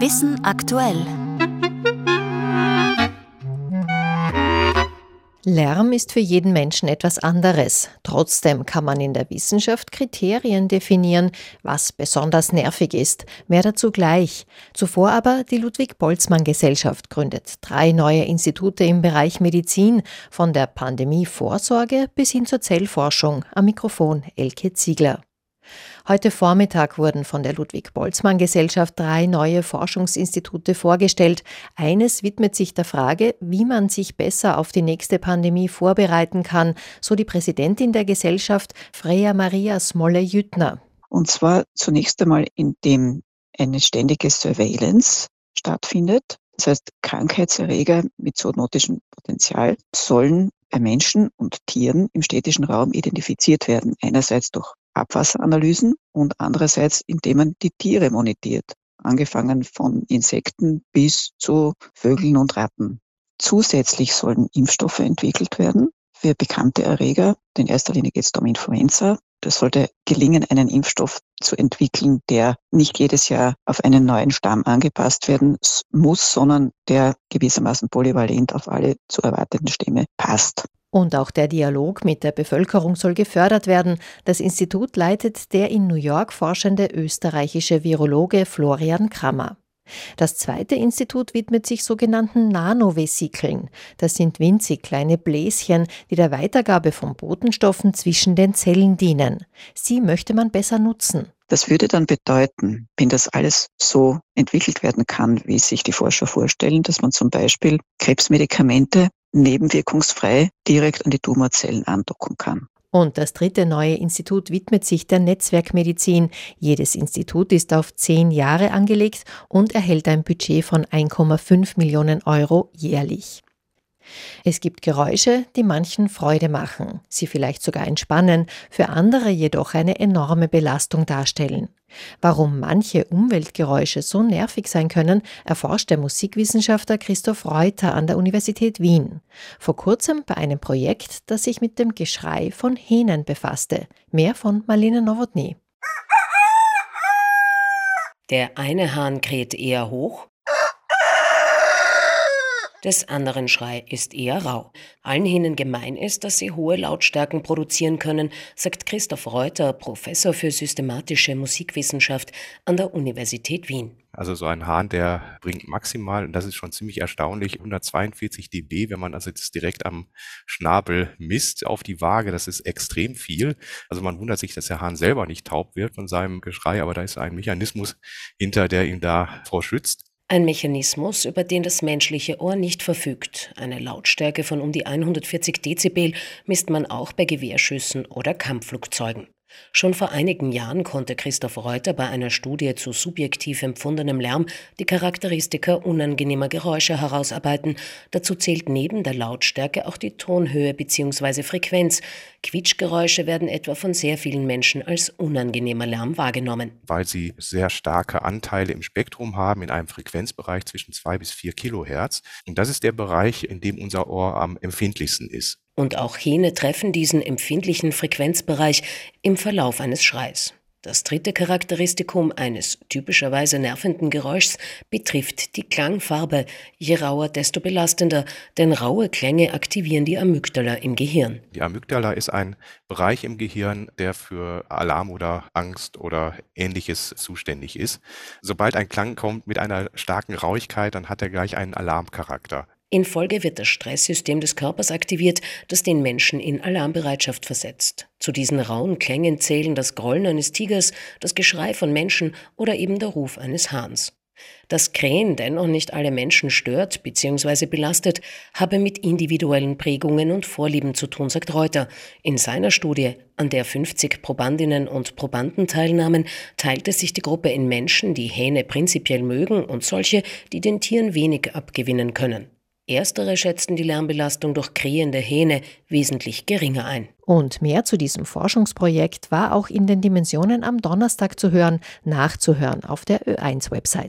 Wissen aktuell. Lärm ist für jeden Menschen etwas anderes. Trotzdem kann man in der Wissenschaft Kriterien definieren, was besonders nervig ist. Mehr dazu gleich. Zuvor aber die Ludwig-Boltzmann-Gesellschaft gründet drei neue Institute im Bereich Medizin, von der Pandemievorsorge bis hin zur Zellforschung. Am Mikrofon Elke Ziegler. Heute Vormittag wurden von der Ludwig-Boltzmann-Gesellschaft drei neue Forschungsinstitute vorgestellt. Eines widmet sich der Frage, wie man sich besser auf die nächste Pandemie vorbereiten kann, so die Präsidentin der Gesellschaft, Freya Maria Smolle-Jüttner. Und zwar zunächst einmal, indem eine ständige Surveillance stattfindet. Das heißt, Krankheitserreger mit zoonotischem Potenzial sollen bei Menschen und Tieren im städtischen Raum identifiziert werden. Einerseits durch Abwasseranalysen und andererseits, indem man die Tiere monitiert, angefangen von Insekten bis zu Vögeln und Ratten. Zusätzlich sollen Impfstoffe entwickelt werden für bekannte Erreger. In erster Linie geht es um Influenza. Das sollte gelingen, einen Impfstoff zu entwickeln, der nicht jedes Jahr auf einen neuen Stamm angepasst werden muss, sondern der gewissermaßen polyvalent auf alle zu erwartenden Stämme passt. Und auch der Dialog mit der Bevölkerung soll gefördert werden. Das Institut leitet der in New York forschende österreichische Virologe Florian Krammer. Das zweite Institut widmet sich sogenannten Nanovesikeln. Das sind winzig kleine Bläschen, die der Weitergabe von Botenstoffen zwischen den Zellen dienen. Sie möchte man besser nutzen. Das würde dann bedeuten, wenn das alles so entwickelt werden kann, wie sich die Forscher vorstellen, dass man zum Beispiel Krebsmedikamente nebenwirkungsfrei direkt an die Tumorzellen andocken kann. Und das dritte neue Institut widmet sich der Netzwerkmedizin. Jedes Institut ist auf zehn Jahre angelegt und erhält ein Budget von 1,5 Millionen Euro jährlich. Es gibt Geräusche, die manchen Freude machen, sie vielleicht sogar entspannen, für andere jedoch eine enorme Belastung darstellen. Warum manche Umweltgeräusche so nervig sein können, erforscht der Musikwissenschaftler Christoph Reuter an der Universität Wien. Vor kurzem bei einem Projekt, das sich mit dem Geschrei von Hähnen befasste. Mehr von Marlene Nowotny. Der eine Hahn kräht eher hoch, des anderen Schrei ist eher rau. Allen Hähnen gemein ist, dass sie hohe Lautstärken produzieren können, sagt Christoph Reuter, Professor für systematische Musikwissenschaft an der Universität Wien. Also so ein Hahn, der bringt maximal, und das ist schon ziemlich erstaunlich, 142 dB, wenn man also jetzt direkt am Schnabel misst auf die Waage, das ist extrem viel. Also man wundert sich, dass der Hahn selber nicht taub wird von seinem Geschrei, aber da ist ein Mechanismus hinter, der ihn da vorschützt. Ein Mechanismus, über den das menschliche Ohr nicht verfügt. Eine Lautstärke von um die 140 Dezibel misst man auch bei Gewehrschüssen oder Kampfflugzeugen. Schon vor einigen Jahren konnte Christoph Reuter bei einer Studie zu subjektiv empfundenem Lärm die Charakteristika unangenehmer Geräusche herausarbeiten. Dazu zählt neben der Lautstärke auch die Tonhöhe bzw. Frequenz. Quietschgeräusche werden etwa von sehr vielen Menschen als unangenehmer Lärm wahrgenommen. Weil sie sehr starke Anteile im Spektrum haben, in einem Frequenzbereich zwischen zwei bis vier Kilohertz. Und das ist der Bereich, in dem unser Ohr am empfindlichsten ist. Und auch Hähne treffen diesen empfindlichen Frequenzbereich im Verlauf eines Schreis. Das dritte Charakteristikum eines typischerweise nervenden Geräuschs betrifft die Klangfarbe. Je rauer, desto belastender, denn raue Klänge aktivieren die Amygdala im Gehirn. Die Amygdala ist ein Bereich im Gehirn, der für Alarm oder Angst oder ähnliches zuständig ist. Sobald ein Klang kommt mit einer starken Rauigkeit, dann hat er gleich einen Alarmcharakter. Infolge wird das Stresssystem des Körpers aktiviert, das den Menschen in Alarmbereitschaft versetzt. Zu diesen rauen Klängen zählen das Grollen eines Tigers, das Geschrei von Menschen oder eben der Ruf eines Hahns. Dass Krähen dennoch nicht alle Menschen stört bzw. belastet, habe mit individuellen Prägungen und Vorlieben zu tun, sagt Reuter. In seiner Studie, an der 50 Probandinnen und Probanden teilnahmen, teilte sich die Gruppe in Menschen, die Hähne prinzipiell mögen und solche, die den Tieren wenig abgewinnen können. Erstere schätzten die Lärmbelastung durch krähende Hähne wesentlich geringer ein. Und mehr zu diesem Forschungsprojekt war auch in den Dimensionen am Donnerstag zu hören, nachzuhören auf der Ö1-Website.